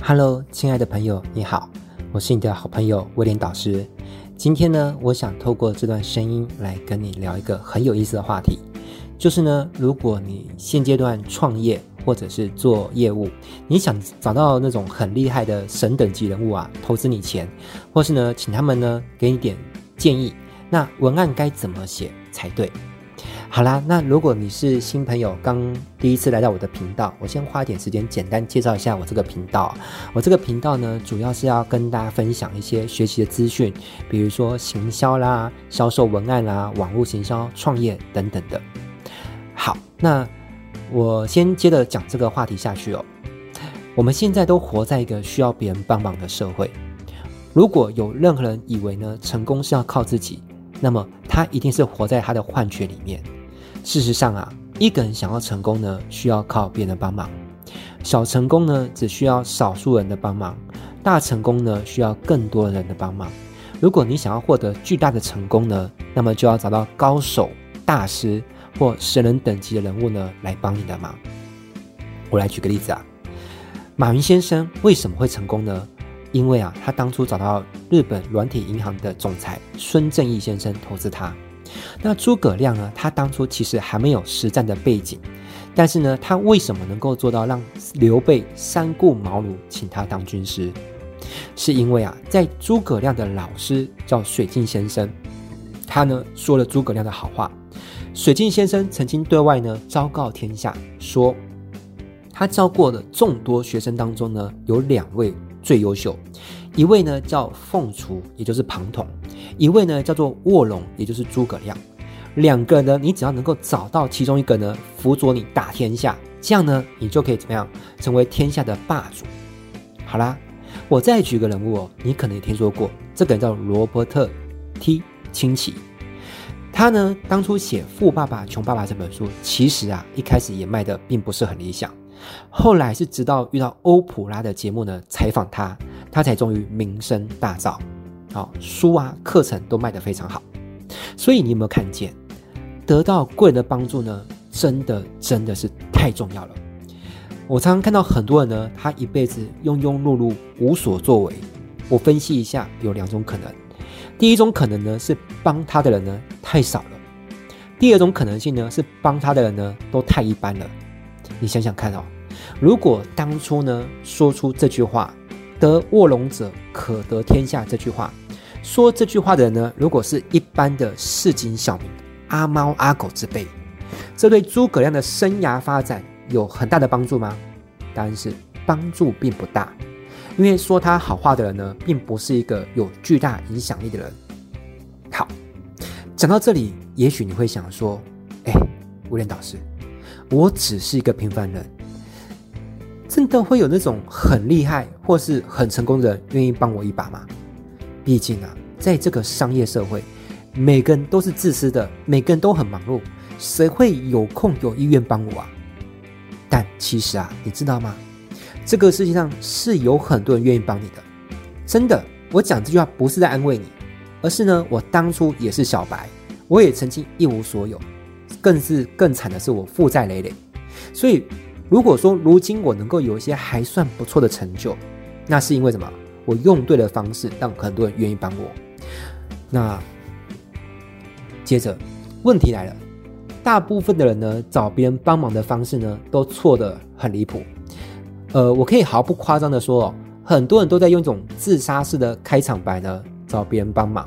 Hello，亲爱的朋友，你好，我是你的好朋友威廉导师。今天呢，我想透过这段声音来跟你聊一个很有意思的话题，就是呢，如果你现阶段创业或者是做业务，你想找到那种很厉害的神等级人物啊，投资你钱，或是呢，请他们呢给你点建议，那文案该怎么写才对？好啦，那如果你是新朋友，刚第一次来到我的频道，我先花一点时间简单介绍一下我这个频道。我这个频道呢，主要是要跟大家分享一些学习的资讯，比如说行销啦、销售文案啦、网络行销、创业等等的。好，那我先接着讲这个话题下去哦。我们现在都活在一个需要别人帮忙的社会。如果有任何人以为呢，成功是要靠自己，那么他一定是活在他的幻觉里面。事实上啊，一个人想要成功呢，需要靠别人的帮忙；小成功呢，只需要少数人的帮忙；大成功呢，需要更多人的帮忙。如果你想要获得巨大的成功呢，那么就要找到高手、大师或神人等级的人物呢，来帮你的忙。我来举个例子啊，马云先生为什么会成功呢？因为啊，他当初找到日本软体银行的总裁孙正义先生投资他。那诸葛亮呢？他当初其实还没有实战的背景，但是呢，他为什么能够做到让刘备三顾茅庐请他当军师？是因为啊，在诸葛亮的老师叫水镜先生，他呢说了诸葛亮的好话。水镜先生曾经对外呢昭告天下说，他教过的众多学生当中呢，有两位最优秀，一位呢叫凤雏，也就是庞统。一位呢叫做卧龙，也就是诸葛亮，两个呢，你只要能够找到其中一个呢，辅佐你打天下，这样呢，你就可以怎么样成为天下的霸主。好啦，我再举个人物哦，你可能也听说过，这个人叫罗伯特 T 清崎，他呢当初写《富爸爸穷爸爸》这本书，其实啊一开始也卖得并不是很理想，后来是直到遇到欧普拉的节目呢采访他，他才终于名声大噪。好，书啊，课程都卖得非常好，所以你有没有看见，得到贵人的帮助呢？真的真的是太重要了。我常常看到很多人呢，他一辈子庸庸碌碌，无所作为。我分析一下，有两种可能。第一种可能呢，是帮他的人呢太少了；第二种可能性呢，是帮他的人呢都太一般了。你想想看哦，如果当初呢说出这句话“得卧龙者可得天下”这句话。说这句话的人呢，如果是一般的市井小民、阿猫阿狗之辈，这对诸葛亮的生涯发展有很大的帮助吗？答案是帮助并不大，因为说他好话的人呢，并不是一个有巨大影响力的人。好，讲到这里，也许你会想说：“哎，威廉导师，我只是一个平凡人，真的会有那种很厉害或是很成功的人愿意帮我一把吗？”毕竟啊，在这个商业社会，每个人都是自私的，每个人都很忙碌，谁会有空有意愿帮我啊？但其实啊，你知道吗？这个世界上是有很多人愿意帮你的。真的，我讲这句话不是在安慰你，而是呢，我当初也是小白，我也曾经一无所有，更是更惨的是我负债累累。所以，如果说如今我能够有一些还算不错的成就，那是因为什么？我用对了方式，让很多人愿意帮我。那接着问题来了，大部分的人呢，找别人帮忙的方式呢，都错得很离谱。呃，我可以毫不夸张的说哦，很多人都在用一种自杀式的开场白呢，找别人帮忙。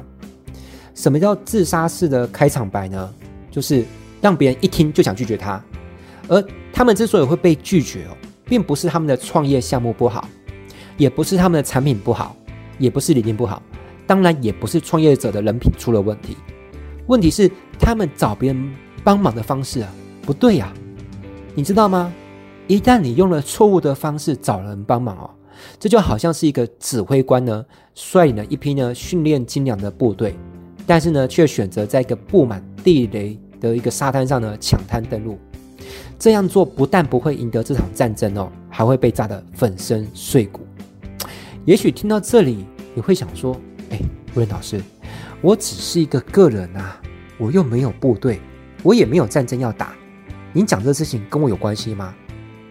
什么叫自杀式的开场白呢？就是让别人一听就想拒绝他。而他们之所以会被拒绝哦，并不是他们的创业项目不好。也不是他们的产品不好，也不是理念不好，当然也不是创业者的人品出了问题。问题是他们找别人帮忙的方式啊，不对呀。你知道吗？一旦你用了错误的方式找人帮忙哦，这就好像是一个指挥官呢，率领了一批呢训练精良的部队，但是呢却选择在一个布满地雷的一个沙滩上呢抢滩登陆。这样做不但不会赢得这场战争哦，还会被炸得粉身碎骨。也许听到这里，你会想说：“哎，吴仁老师，我只是一个个人啊，我又没有部队，我也没有战争要打，你讲这事情跟我有关系吗？”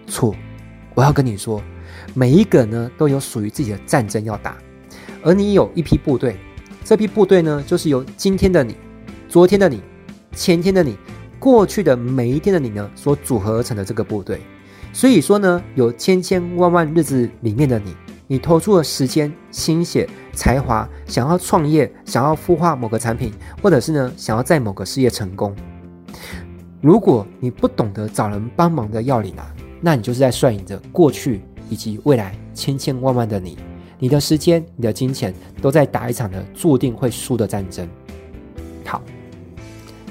错，我要跟你说，每一个呢都有属于自己的战争要打，而你有一批部队，这批部队呢就是由今天的你、昨天的你、前天的你、过去的每一天的你呢所组合而成的这个部队。所以说呢，有千千万万日子里面的你，你投出了时间、心血、才华，想要创业，想要孵化某个产品，或者是呢想要在某个事业成功。如果你不懂得找人帮忙的要领啊，那你就是在率领着过去以及未来千千万万的你，你的时间、你的金钱都在打一场的注定会输的战争。好，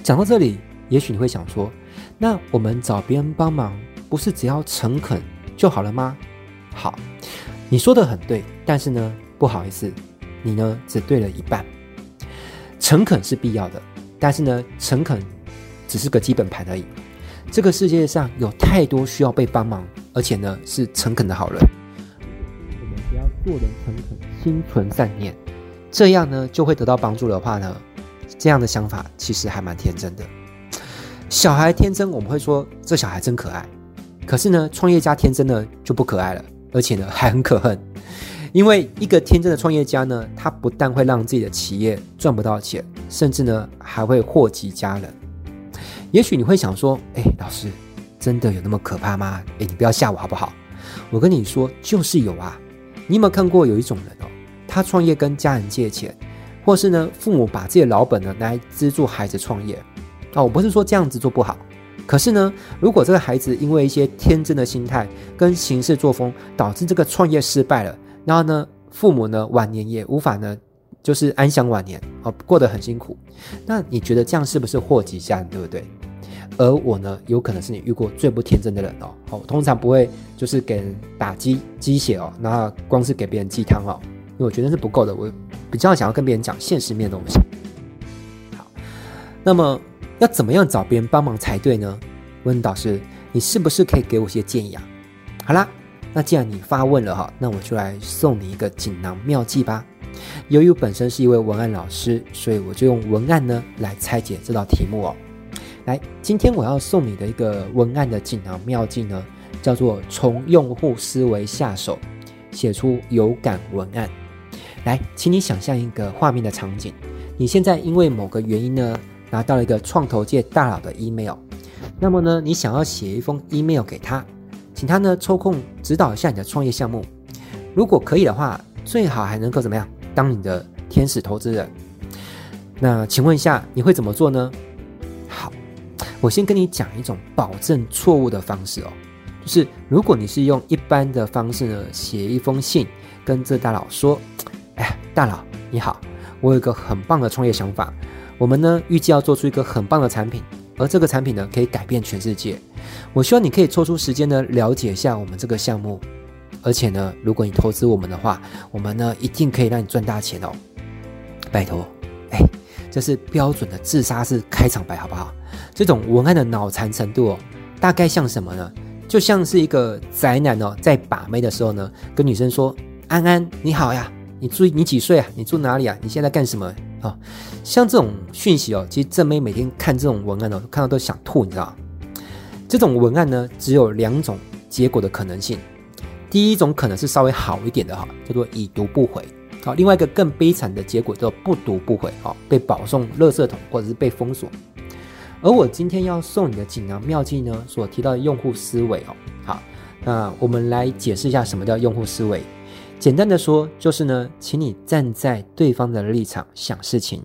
讲到这里，也许你会想说，那我们找别人帮忙，不是只要诚恳就好了吗？好，你说的很对，但是呢，不好意思，你呢只对了一半。诚恳是必要的，但是呢，诚恳。只是个基本盘而已。这个世界上有太多需要被帮忙，而且呢是诚恳的好人。我们不要做人诚恳，心存善念，这样呢就会得到帮助的话呢，这样的想法其实还蛮天真的。小孩天真，我们会说这小孩真可爱。可是呢，创业家天真呢就不可爱了，而且呢还很可恨。因为一个天真的创业家呢，他不但会让自己的企业赚不到钱，甚至呢还会祸及家人。也许你会想说：“哎，老师，真的有那么可怕吗？哎，你不要吓我好不好？我跟你说，就是有啊。你有没有看过有一种人哦，他创业跟家人借钱，或是呢，父母把自己的老本呢来资助孩子创业啊？我不是说这样子做不好，可是呢，如果这个孩子因为一些天真的心态跟行事作风，导致这个创业失败了，然后呢，父母呢晚年也无法呢，就是安享晚年哦，过得很辛苦。那你觉得这样是不是祸及家人，对不对？而我呢，有可能是你遇过最不天真的人哦。哦，通常不会就是给人打鸡鸡血哦，那光是给别人鸡汤哦，因为我觉得是不够的。我比较想要跟别人讲现实面的东西。好，那么要怎么样找别人帮忙才对呢？问导师，你是不是可以给我些建议啊？好啦，那既然你发问了哈，那我就来送你一个锦囊妙计吧。由于本身是一位文案老师，所以我就用文案呢来拆解这道题目哦。来，今天我要送你的一个文案的锦囊妙计呢，叫做从用户思维下手，写出有感文案。来，请你想象一个画面的场景，你现在因为某个原因呢，拿到了一个创投界大佬的 email，那么呢，你想要写一封 email 给他，请他呢抽空指导一下你的创业项目，如果可以的话，最好还能够怎么样？当你的天使投资人，那请问一下，你会怎么做呢？好，我先跟你讲一种保证错误的方式哦，就是如果你是用一般的方式呢，写一封信跟这大佬说，哎，大佬你好，我有一个很棒的创业想法，我们呢预计要做出一个很棒的产品，而这个产品呢可以改变全世界，我希望你可以抽出时间呢了解一下我们这个项目。而且呢，如果你投资我们的话，我们呢一定可以让你赚大钱哦。拜托，哎，这是标准的自杀式开场白，好不好？这种文案的脑残程度哦，大概像什么呢？就像是一个宅男哦，在把妹的时候呢，跟女生说：“安安，你好呀，你住你几岁啊？你住哪里啊？你现在干什么？”啊，像这种讯息哦，其实正妹每天看这种文案哦，看到都想吐，你知道吗？这种文案呢，只有两种结果的可能性。第一种可能是稍微好一点的哈，叫做已读不回。好，另外一个更悲惨的结果叫做不读不回，哈，被保送垃圾桶或者是被封锁。而我今天要送你的锦囊妙计呢，所提到的用户思维哦，好，那我们来解释一下什么叫用户思维。简单的说，就是呢，请你站在对方的立场想事情。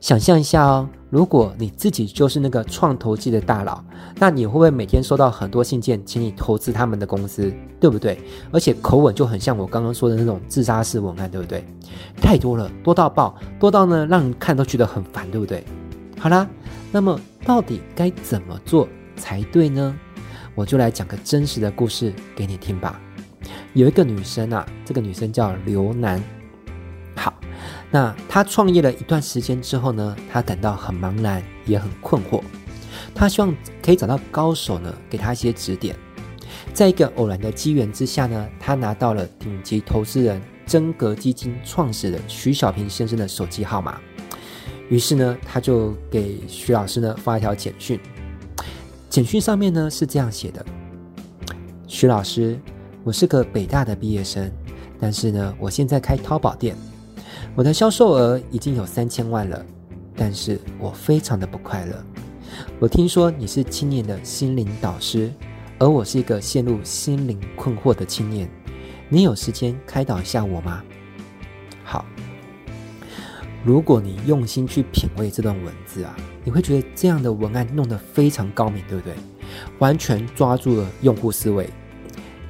想象一下哦，如果你自己就是那个创投界的大佬，那你会不会每天收到很多信件，请你投资他们的公司，对不对？而且口吻就很像我刚刚说的那种自杀式文案，对不对？太多了，多到爆，多到呢让人看都觉得很烦，对不对？好啦，那么到底该怎么做才对呢？我就来讲个真实的故事给你听吧。有一个女生啊，这个女生叫刘楠。好那她创业了一段时间之后呢，她感到很茫然，也很困惑。她希望可以找到高手呢，给她一些指点。在一个偶然的机缘之下呢，她拿到了顶级投资人真格基金创始人徐小平先生的手机号码。于是呢，她就给徐老师呢发一条简讯。简讯上面呢是这样写的：徐老师，我是个北大的毕业生，但是呢，我现在开淘宝店，我的销售额已经有三千万了，但是我非常的不快乐。我听说你是青年的心灵导师，而我是一个陷入心灵困惑的青年，你有时间开导一下我吗？好，如果你用心去品味这段文字啊，你会觉得这样的文案弄得非常高明，对不对？完全抓住了用户思维。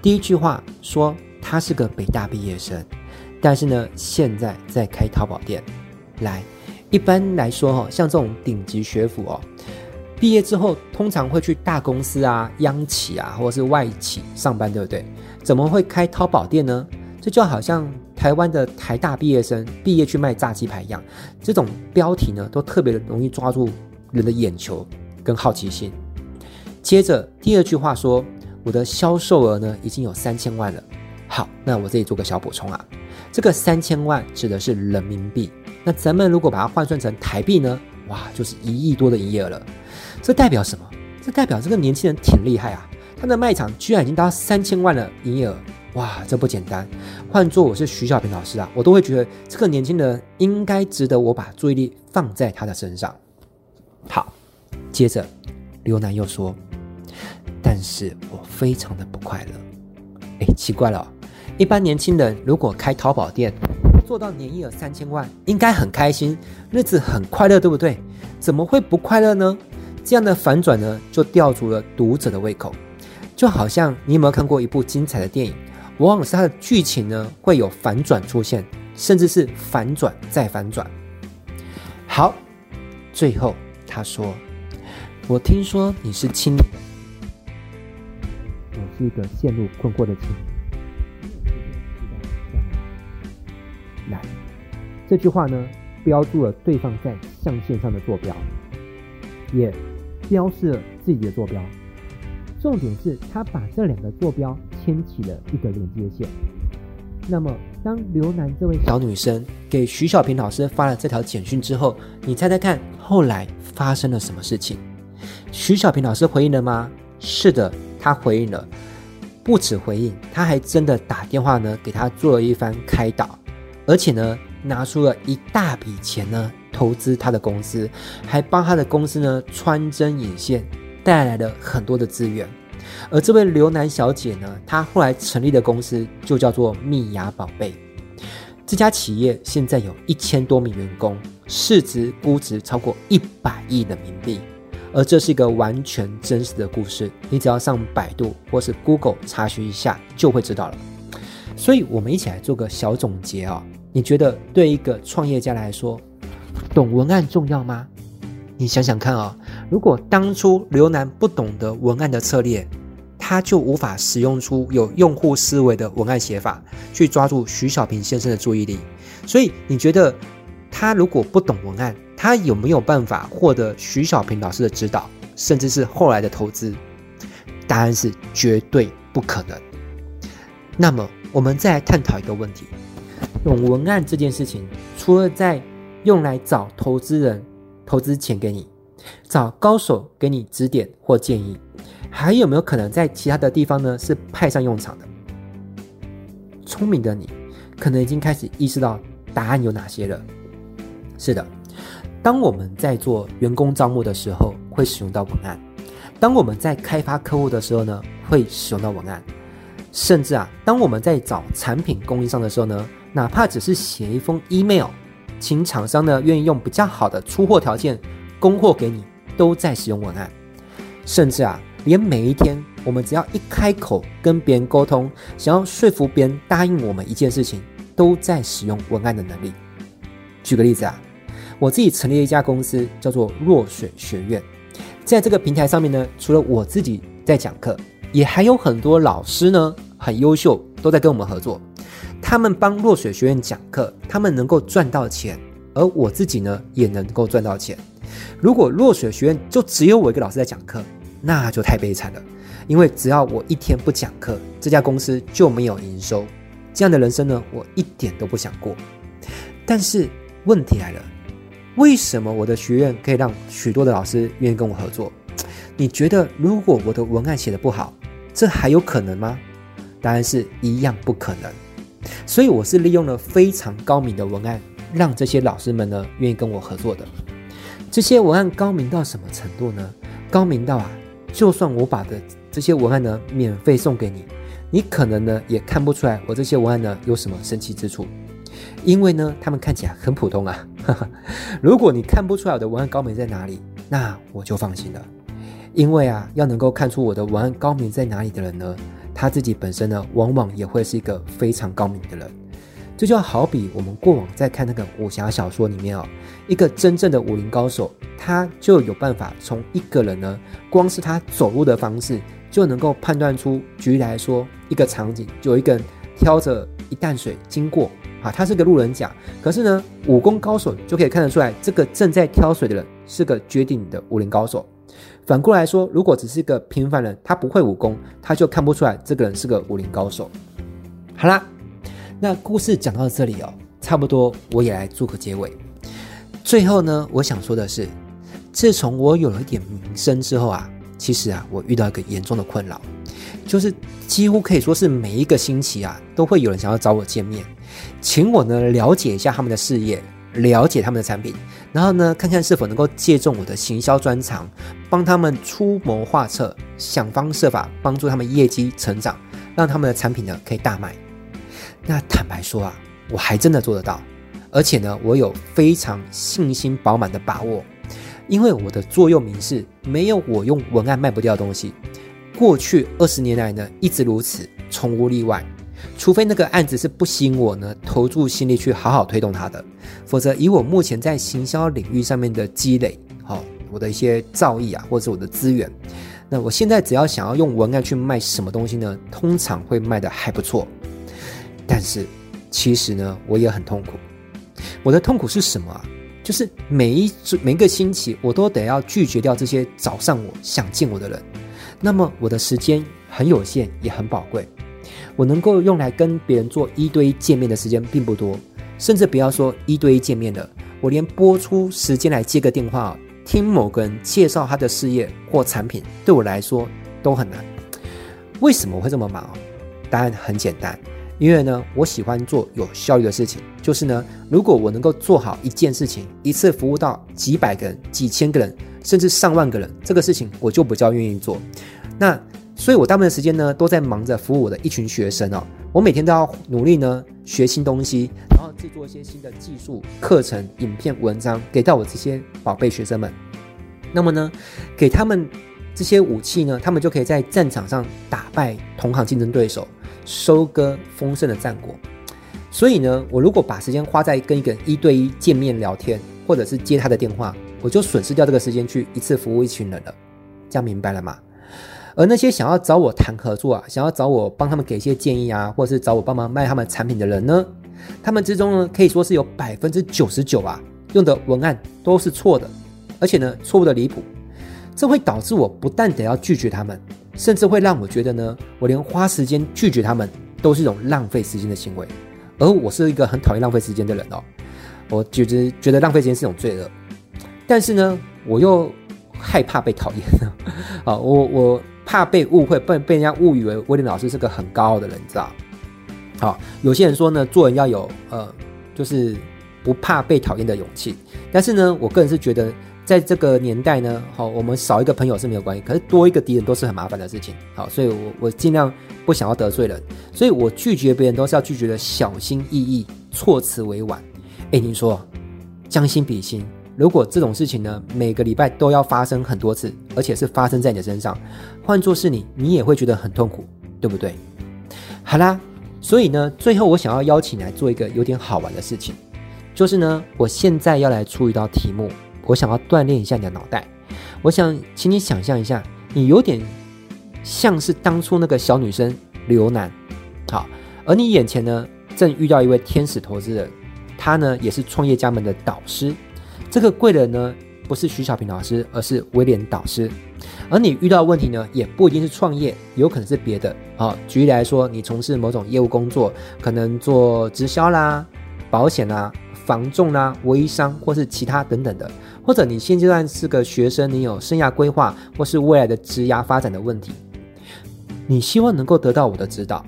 第一句话说他是个北大毕业生，但是呢，现在在开淘宝店。来，一般来说哈，像这种顶级学府哦，毕业之后通常会去大公司啊、央企啊，或者是外企上班，对不对？怎么会开淘宝店呢？这就好像台湾的台大毕业生毕业去卖炸鸡排一样，这种标题呢，都特别容易抓住人的眼球跟好奇心。接着第二句话说，我的销售额呢已经有三千万了。好，那我这里做个小补充啊，这个三千万指的是人民币。那咱们如果把它换算成台币呢，哇，就是一亿多的营业额了。这代表什么？这代表这个年轻人挺厉害啊，他的卖场居然已经达到三千万的营业额。哇，这不简单。换做我是徐小平老师啊，我都会觉得这个年轻人应该值得我把注意力放在他的身上。好，接着刘楠又说。但是我非常的不快乐，诶，奇怪了，一般年轻人如果开淘宝店，做到年营业额三千万，应该很开心，日子很快乐，对不对？怎么会不快乐呢？这样的反转呢，就吊足了读者的胃口，就好像你有没有看过一部精彩的电影，往往是它的剧情呢会有反转出现，甚至是反转再反转。好，最后他说：“我听说你是青。”是一个陷入困惑的青年。来，这句话呢，标注了对方在象限上的坐标，也标示了自己的坐标。重点是他把这两个坐标牵起了一个连接线。那么，当刘楠这位小女生给徐小平老师发了这条简讯之后，你猜猜看，后来发生了什么事情？徐小平老师回应了吗？是的。他回应了，不止回应，他还真的打电话呢，给他做了一番开导，而且呢，拿出了一大笔钱呢，投资他的公司，还帮他的公司呢穿针引线，带来了很多的资源。而这位刘楠小姐呢，她后来成立的公司就叫做蜜芽宝贝。这家企业现在有一千多名员工，市值估值超过一百亿人民币。而这是一个完全真实的故事，你只要上百度或是 Google 查询一下，就会知道了。所以，我们一起来做个小总结啊！你觉得对一个创业家来说，懂文案重要吗？你想想看啊，如果当初刘楠不懂得文案的策略，他就无法使用出有用户思维的文案写法，去抓住徐小平先生的注意力。所以，你觉得他如果不懂文案，他有没有办法获得徐小平老师的指导，甚至是后来的投资？答案是绝对不可能。那么，我们再来探讨一个问题：用文案这件事情，除了在用来找投资人投资钱给你，找高手给你指点或建议，还有没有可能在其他的地方呢？是派上用场的？聪明的你，可能已经开始意识到答案有哪些了。是的。当我们在做员工招募的时候，会使用到文案；当我们在开发客户的时候呢，会使用到文案。甚至啊，当我们在找产品供应商的时候呢，哪怕只是写一封 email，请厂商呢愿意用比较好的出货条件供货给你，都在使用文案。甚至啊，连每一天我们只要一开口跟别人沟通，想要说服别人答应我们一件事情，都在使用文案的能力。举个例子啊。我自己成立了一家公司，叫做若水学院。在这个平台上面呢，除了我自己在讲课，也还有很多老师呢，很优秀，都在跟我们合作。他们帮若水学院讲课，他们能够赚到钱，而我自己呢，也能够赚到钱。如果若水学院就只有我一个老师在讲课，那就太悲惨了。因为只要我一天不讲课，这家公司就没有营收。这样的人生呢，我一点都不想过。但是问题来了。为什么我的学院可以让许多的老师愿意跟我合作？你觉得如果我的文案写得不好，这还有可能吗？答案是一样不可能。所以我是利用了非常高明的文案，让这些老师们呢愿意跟我合作的。这些文案高明到什么程度呢？高明到啊，就算我把的这些文案呢免费送给你，你可能呢也看不出来我这些文案呢有什么神奇之处，因为呢他们看起来很普通啊。如果你看不出来我的文案高明在哪里，那我就放心了。因为啊，要能够看出我的文案高明在哪里的人呢，他自己本身呢，往往也会是一个非常高明的人。这就好比我们过往在看那个武侠小说里面哦，一个真正的武林高手，他就有办法从一个人呢，光是他走路的方式，就能够判断出，举例来说，一个场景，就有一个人挑着一担水经过啊，他是个路人甲，可是呢，武功高手就可以看得出来，这个正在挑水的人是个绝顶的武林高手。反过来说，如果只是一个平凡人，他不会武功，他就看不出来这个人是个武林高手。好啦，那故事讲到这里哦，差不多我也来做个结尾。最后呢，我想说的是，自从我有了一点名声之后啊，其实啊，我遇到一个严重的困扰，就是几乎可以说是每一个星期啊，都会有人想要找我见面，请我呢了解一下他们的事业。了解他们的产品，然后呢，看看是否能够借重我的行销专长，帮他们出谋划策，想方设法帮助他们业绩成长，让他们的产品呢可以大卖。那坦白说啊，我还真的做得到，而且呢，我有非常信心饱满的把握，因为我的座右铭是没有我用文案卖不掉的东西。过去二十年来呢，一直如此，从无例外。除非那个案子是不吸引我呢，投注心力去好好推动它的，否则以我目前在行销领域上面的积累，好，我的一些造诣啊，或者是我的资源，那我现在只要想要用文案去卖什么东西呢，通常会卖的还不错。但是其实呢，我也很痛苦。我的痛苦是什么啊？就是每一每个星期，我都得要拒绝掉这些找上我想见我的人，那么我的时间很有限，也很宝贵。我能够用来跟别人做一对一见面的时间并不多，甚至不要说一对一见面了，我连拨出时间来接个电话，听某个人介绍他的事业或产品，对我来说都很难。为什么会这么忙？答案很简单，因为呢，我喜欢做有效率的事情。就是呢，如果我能够做好一件事情，一次服务到几百个人、几千个人，甚至上万个人，这个事情我就比较愿意做。那。所以，我大部分时间呢，都在忙着服务我的一群学生哦。我每天都要努力呢，学新东西，然后制作一些新的技术、课程、影片、文章，给到我这些宝贝学生们。那么呢，给他们这些武器呢，他们就可以在战场上打败同行竞争对手，收割丰盛的战果。所以呢，我如果把时间花在跟一个人一对一见面聊天，或者是接他的电话，我就损失掉这个时间去一次服务一群人了。这样明白了吗？而那些想要找我谈合作啊，想要找我帮他们给一些建议啊，或者是找我帮忙卖他们产品的人呢，他们之中呢，可以说是有百分之九十九啊，用的文案都是错的，而且呢，错误的离谱。这会导致我不但得要拒绝他们，甚至会让我觉得呢，我连花时间拒绝他们都是一种浪费时间的行为。而我是一个很讨厌浪费时间的人哦，我觉得觉得浪费时间是一种罪恶，但是呢，我又害怕被讨厌啊，我我。怕被误会，被被人家误以为威廉老师是个很高傲的人，你知道？好，有些人说呢，做人要有呃，就是不怕被讨厌的勇气。但是呢，我个人是觉得，在这个年代呢，好，我们少一个朋友是没有关系，可是多一个敌人都是很麻烦的事情。好，所以我我尽量不想要得罪人，所以我拒绝别人都是要拒绝的小心翼翼，措辞委婉。哎，你说，将心比心。如果这种事情呢，每个礼拜都要发生很多次，而且是发生在你的身上，换作是你，你也会觉得很痛苦，对不对？好啦，所以呢，最后我想要邀请你来做一个有点好玩的事情，就是呢，我现在要来出一道题目，我想要锻炼一下你的脑袋。我想请你想象一下，你有点像是当初那个小女生刘楠，好，而你眼前呢，正遇到一位天使投资人，他呢也是创业家们的导师。这个贵人呢，不是徐小平老师，而是威廉导师。而你遇到问题呢，也不一定是创业，有可能是别的。啊、哦，举例来说，你从事某种业务工作，可能做直销啦、保险啦、房仲啦、微商，或是其他等等的。或者你现阶段是个学生，你有生涯规划，或是未来的职涯发展的问题，你希望能够得到我的指导。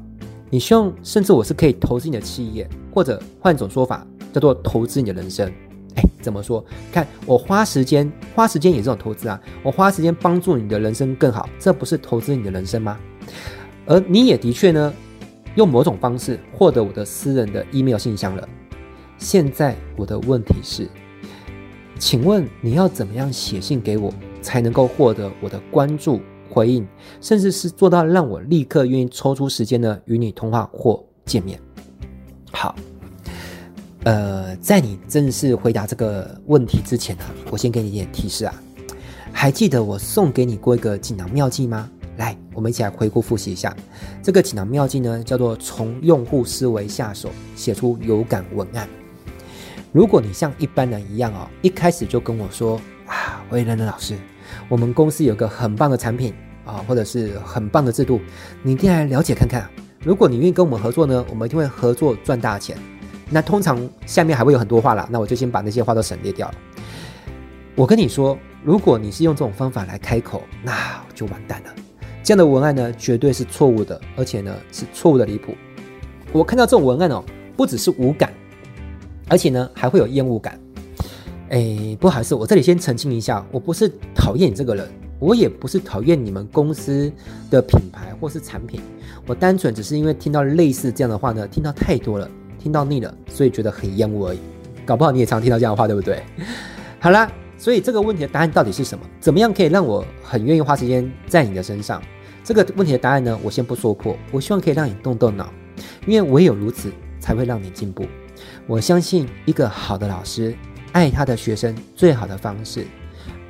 你希望，甚至我是可以投资你的企业，或者换种说法叫做投资你的人生。哎，怎么说？看我花时间，花时间也是种投资啊。我花时间帮助你的人生更好，这不是投资你的人生吗？而你也的确呢，用某种方式获得我的私人的 email 信箱了。现在我的问题是，请问你要怎么样写信给我，才能够获得我的关注、回应，甚至是做到让我立刻愿意抽出时间呢，与你通话或见面？好。呃，在你正式回答这个问题之前呢，我先给你一点提示啊。还记得我送给你过一个锦囊妙计吗？来，我们一起来回顾复习一下。这个锦囊妙计呢，叫做从用户思维下手，写出有感文案。如果你像一般人一样哦，一开始就跟我说啊，威廉老师，我们公司有个很棒的产品啊，或者是很棒的制度，你一定来了解看看。如果你愿意跟我们合作呢，我们一定会合作赚大钱。那通常下面还会有很多话啦，那我就先把那些话都省略掉了。我跟你说，如果你是用这种方法来开口，那就完蛋了。这样的文案呢，绝对是错误的，而且呢是错误的离谱。我看到这种文案哦，不只是无感，而且呢还会有厌恶感。哎，不好意思，我这里先澄清一下，我不是讨厌你这个人，我也不是讨厌你们公司的品牌或是产品，我单纯只是因为听到类似这样的话呢，听到太多了。听到腻了，所以觉得很厌恶而已。搞不好你也常听到这样的话，对不对？好啦，所以这个问题的答案到底是什么？怎么样可以让我很愿意花时间在你的身上？这个问题的答案呢，我先不说破。我希望可以让你动动脑，因为唯有如此才会让你进步。我相信一个好的老师爱他的学生最好的方式，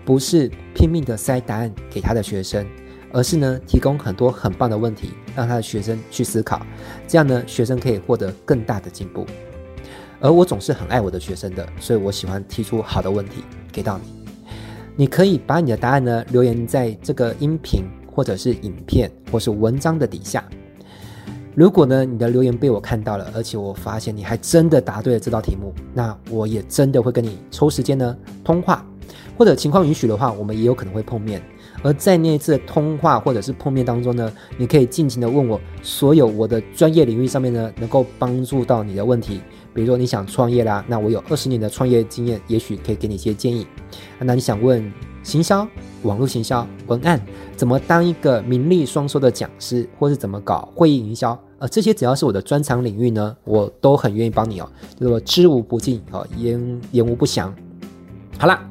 不是拼命的塞答案给他的学生。而是呢，提供很多很棒的问题，让他的学生去思考，这样呢，学生可以获得更大的进步。而我总是很爱我的学生的，所以我喜欢提出好的问题给到你。你可以把你的答案呢留言在这个音频或者是影片或是文章的底下。如果呢你的留言被我看到了，而且我发现你还真的答对了这道题目，那我也真的会跟你抽时间呢通话，或者情况允许的话，我们也有可能会碰面。而在那一次的通话或者是碰面当中呢，你可以尽情的问我所有我的专业领域上面呢能够帮助到你的问题。比如说你想创业啦，那我有二十年的创业经验，也许可以给你一些建议。那你想问行销、网络行销、文案，怎么当一个名利双收的讲师，或是怎么搞会议营销？呃，这些只要是我的专长领域呢，我都很愿意帮你哦，就是我知无不尽哦，言言无不详。好啦，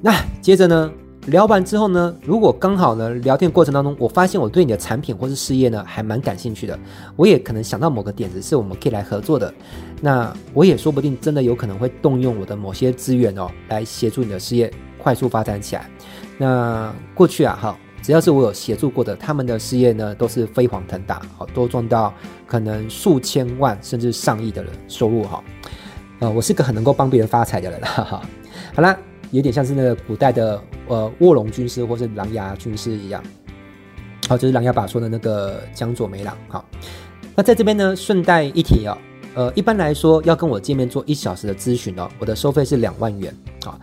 那接着呢？聊完之后呢，如果刚好呢，聊天过程当中，我发现我对你的产品或是事业呢，还蛮感兴趣的，我也可能想到某个点子是我们可以来合作的，那我也说不定真的有可能会动用我的某些资源哦，来协助你的事业快速发展起来。那过去啊，哈，只要是我有协助过的，他们的事业呢，都是飞黄腾达，好，都赚到可能数千万甚至上亿的人收入哈，呃，我是个很能够帮别人发财的人，哈哈。好啦。有点像是那个古代的呃卧龙军师或是狼牙军师一样，好，就是《琅琊榜》说的那个江左梅郎。好，那在这边呢，顺带一提哦，呃，一般来说要跟我见面做一小时的咨询哦，我的收费是两万元啊。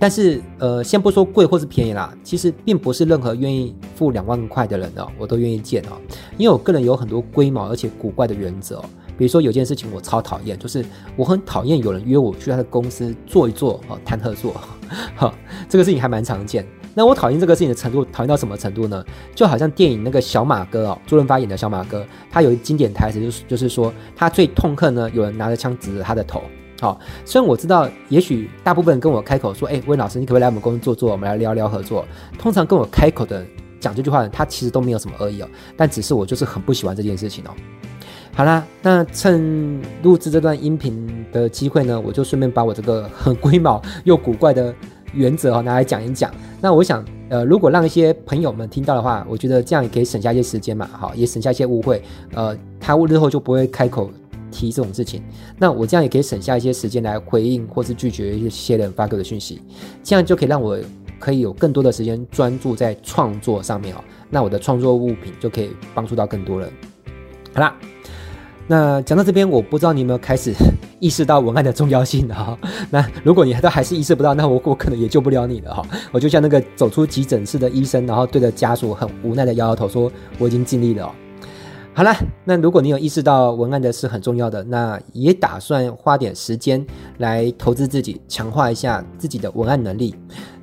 但是呃，先不说贵或是便宜啦，其实并不是任何愿意付两万块的人哦，我都愿意见哦，因为我个人有很多龟毛而且古怪的原则哦。比如说有件事情我超讨厌，就是我很讨厌有人约我去他的公司坐一坐啊，谈合作，哈，这个事情还蛮常见。那我讨厌这个事情的程度，讨厌到什么程度呢？就好像电影那个小马哥哦，周润发演的小马哥，他有一经典台词，就是就是说他最痛恨呢有人拿着枪指着他的头。好，虽然我知道，也许大部分人跟我开口说，哎，温老师，你可不可以来我们公司坐坐，我们来聊聊合作？通常跟我开口的讲这句话，他其实都没有什么恶意哦，但只是我就是很不喜欢这件事情哦。好啦，那趁录制这段音频的机会呢，我就顺便把我这个很龟毛又古怪的原则哈拿来讲一讲。那我想，呃，如果让一些朋友们听到的话，我觉得这样也可以省下一些时间嘛，好，也省下一些误会。呃，他日后就不会开口提这种事情。那我这样也可以省下一些时间来回应或是拒绝一些人发给我的讯息，这样就可以让我可以有更多的时间专注在创作上面哦。那我的创作物品就可以帮助到更多人。好啦。那讲到这边，我不知道你有没有开始意识到文案的重要性哈。那如果你都还是意识不到，那我我可能也救不了你了哈。我就像那个走出急诊室的医生，然后对着家属很无奈的摇摇头说：“我已经尽力了。”好了，那如果你有意识到文案的是很重要的，那也打算花点时间来投资自己，强化一下自己的文案能力。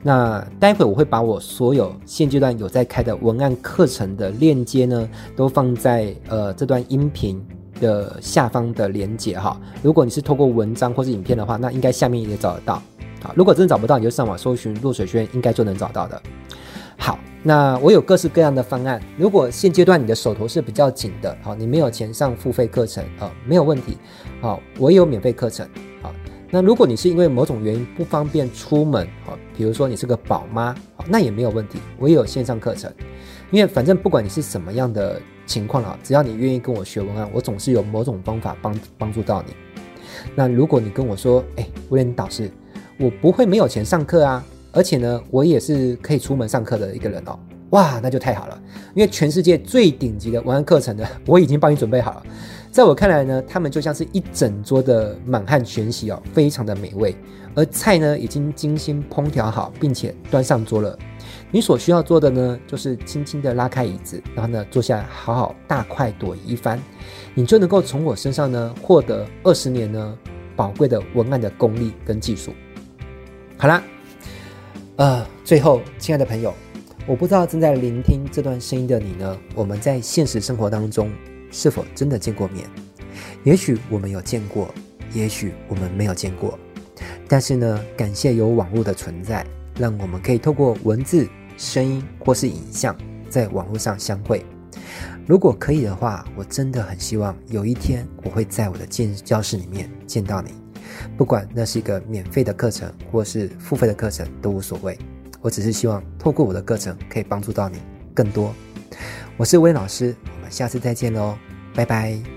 那待会我会把我所有现阶段有在开的文案课程的链接呢，都放在呃这段音频的下方的连接哈。如果你是透过文章或是影片的话，那应该下面也找得到。好，如果真的找不到，你就上网搜寻“落水轩”，应该就能找到的。好。那我有各式各样的方案。如果现阶段你的手头是比较紧的，好，你没有钱上付费课程啊，没有问题。好，我也有免费课程。好，那如果你是因为某种原因不方便出门，好，比如说你是个宝妈，好，那也没有问题，我也有线上课程。因为反正不管你是什么样的情况啊，只要你愿意跟我学文案，我总是有某种方法帮帮助到你。那如果你跟我说，哎，威廉导师，我不会没有钱上课啊。而且呢，我也是可以出门上课的一个人哦。哇，那就太好了，因为全世界最顶级的文案课程呢，我已经帮你准备好了。在我看来呢，他们就像是一整桌的满汉全席哦，非常的美味。而菜呢，已经精心烹调好，并且端上桌了。你所需要做的呢，就是轻轻的拉开椅子，然后呢，坐下好好大快朵颐一番，你就能够从我身上呢，获得二十年呢宝贵的文案的功力跟技术。好啦。呃，最后，亲爱的朋友，我不知道正在聆听这段声音的你呢，我们在现实生活当中是否真的见过面？也许我们有见过，也许我们没有见过。但是呢，感谢有网络的存在，让我们可以透过文字、声音或是影像，在网络上相会。如果可以的话，我真的很希望有一天我会在我的见教室里面见到你。不管那是一个免费的课程，或是付费的课程，都无所谓。我只是希望透过我的课程，可以帮助到你更多。我是威老师，我们下次再见喽，拜拜。